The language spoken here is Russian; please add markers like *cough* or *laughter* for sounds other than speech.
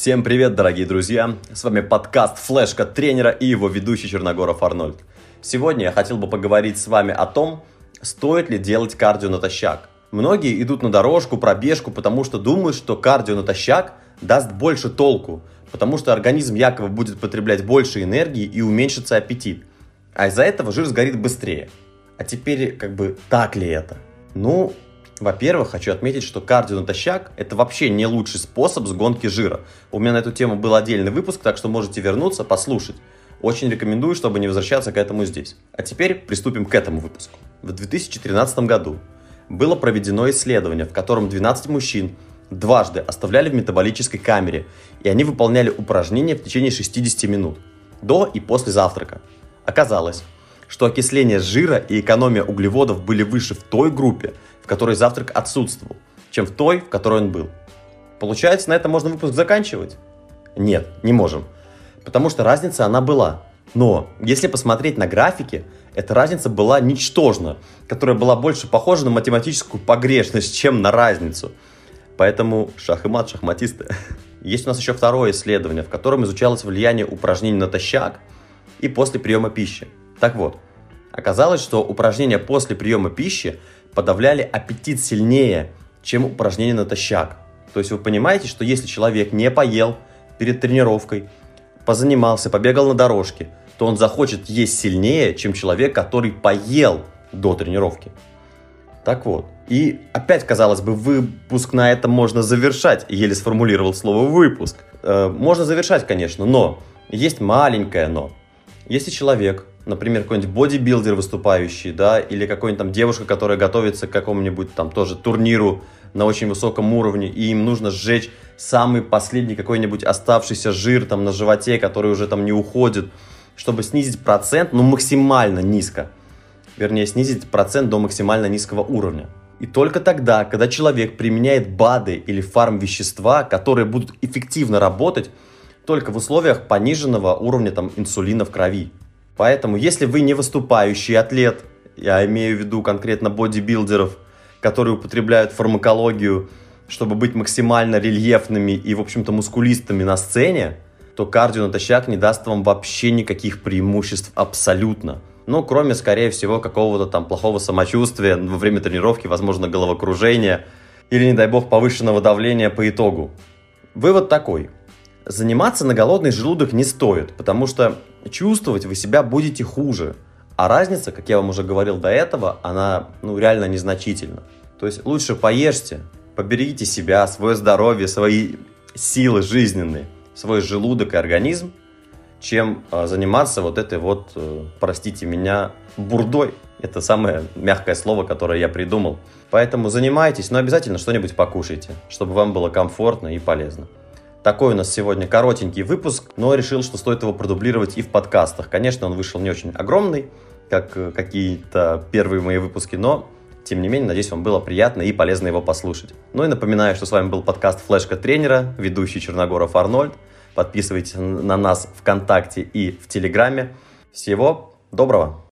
Всем привет, дорогие друзья! С вами подкаст «Флешка тренера» и его ведущий Черногоров Арнольд. Сегодня я хотел бы поговорить с вами о том, стоит ли делать кардио натощак. Многие идут на дорожку, пробежку, потому что думают, что кардио натощак даст больше толку, потому что организм якобы будет потреблять больше энергии и уменьшится аппетит. А из-за этого жир сгорит быстрее. А теперь, как бы, так ли это? Ну, во-первых, хочу отметить, что кардио натощак – это вообще не лучший способ сгонки жира. У меня на эту тему был отдельный выпуск, так что можете вернуться, послушать. Очень рекомендую, чтобы не возвращаться к этому здесь. А теперь приступим к этому выпуску. В 2013 году было проведено исследование, в котором 12 мужчин дважды оставляли в метаболической камере, и они выполняли упражнения в течение 60 минут, до и после завтрака. Оказалось, что окисление жира и экономия углеводов были выше в той группе, в которой завтрак отсутствовал, чем в той, в которой он был. Получается, на этом можно выпуск заканчивать? Нет, не можем. Потому что разница она была. Но если посмотреть на графики, эта разница была ничтожна, которая была больше похожа на математическую погрешность, чем на разницу. Поэтому шах и мат, шахматисты. *laughs* Есть у нас еще второе исследование, в котором изучалось влияние упражнений натощак и после приема пищи. Так вот, оказалось, что упражнения после приема пищи подавляли аппетит сильнее, чем упражнения натощак. То есть вы понимаете, что если человек не поел перед тренировкой, позанимался, побегал на дорожке, то он захочет есть сильнее, чем человек, который поел до тренировки. Так вот. И опять, казалось бы, выпуск на этом можно завершать. Еле сформулировал слово выпуск. Э, можно завершать, конечно, но есть маленькое но. Если человек например, какой-нибудь бодибилдер выступающий, да, или какой-нибудь там девушка, которая готовится к какому-нибудь там тоже турниру на очень высоком уровне, и им нужно сжечь самый последний какой-нибудь оставшийся жир там на животе, который уже там не уходит, чтобы снизить процент, ну, максимально низко. Вернее, снизить процент до максимально низкого уровня. И только тогда, когда человек применяет БАДы или фарм-вещества, которые будут эффективно работать, только в условиях пониженного уровня там, инсулина в крови. Поэтому, если вы не выступающий атлет, я имею в виду конкретно бодибилдеров, которые употребляют фармакологию, чтобы быть максимально рельефными и, в общем-то, мускулистами на сцене, то кардио натощак не даст вам вообще никаких преимуществ абсолютно. Ну, кроме, скорее всего, какого-то там плохого самочувствия во время тренировки, возможно, головокружения или, не дай бог, повышенного давления по итогу. Вывод такой. Заниматься на голодный желудок не стоит, потому что чувствовать вы себя будете хуже. А разница, как я вам уже говорил до этого, она ну, реально незначительна. То есть лучше поешьте, поберегите себя, свое здоровье, свои силы жизненные, свой желудок и организм, чем э, заниматься вот этой вот, э, простите меня, бурдой. Это самое мягкое слово, которое я придумал. Поэтому занимайтесь, но обязательно что-нибудь покушайте, чтобы вам было комфортно и полезно. Такой у нас сегодня коротенький выпуск, но решил, что стоит его продублировать и в подкастах. Конечно, он вышел не очень огромный, как э, какие-то первые мои выпуски, но тем не менее, надеюсь, вам было приятно и полезно его послушать. Ну и напоминаю, что с вами был подкаст «Флешка тренера», ведущий Черногоров Арнольд. Подписывайтесь на нас ВКонтакте и в Телеграме. Всего доброго!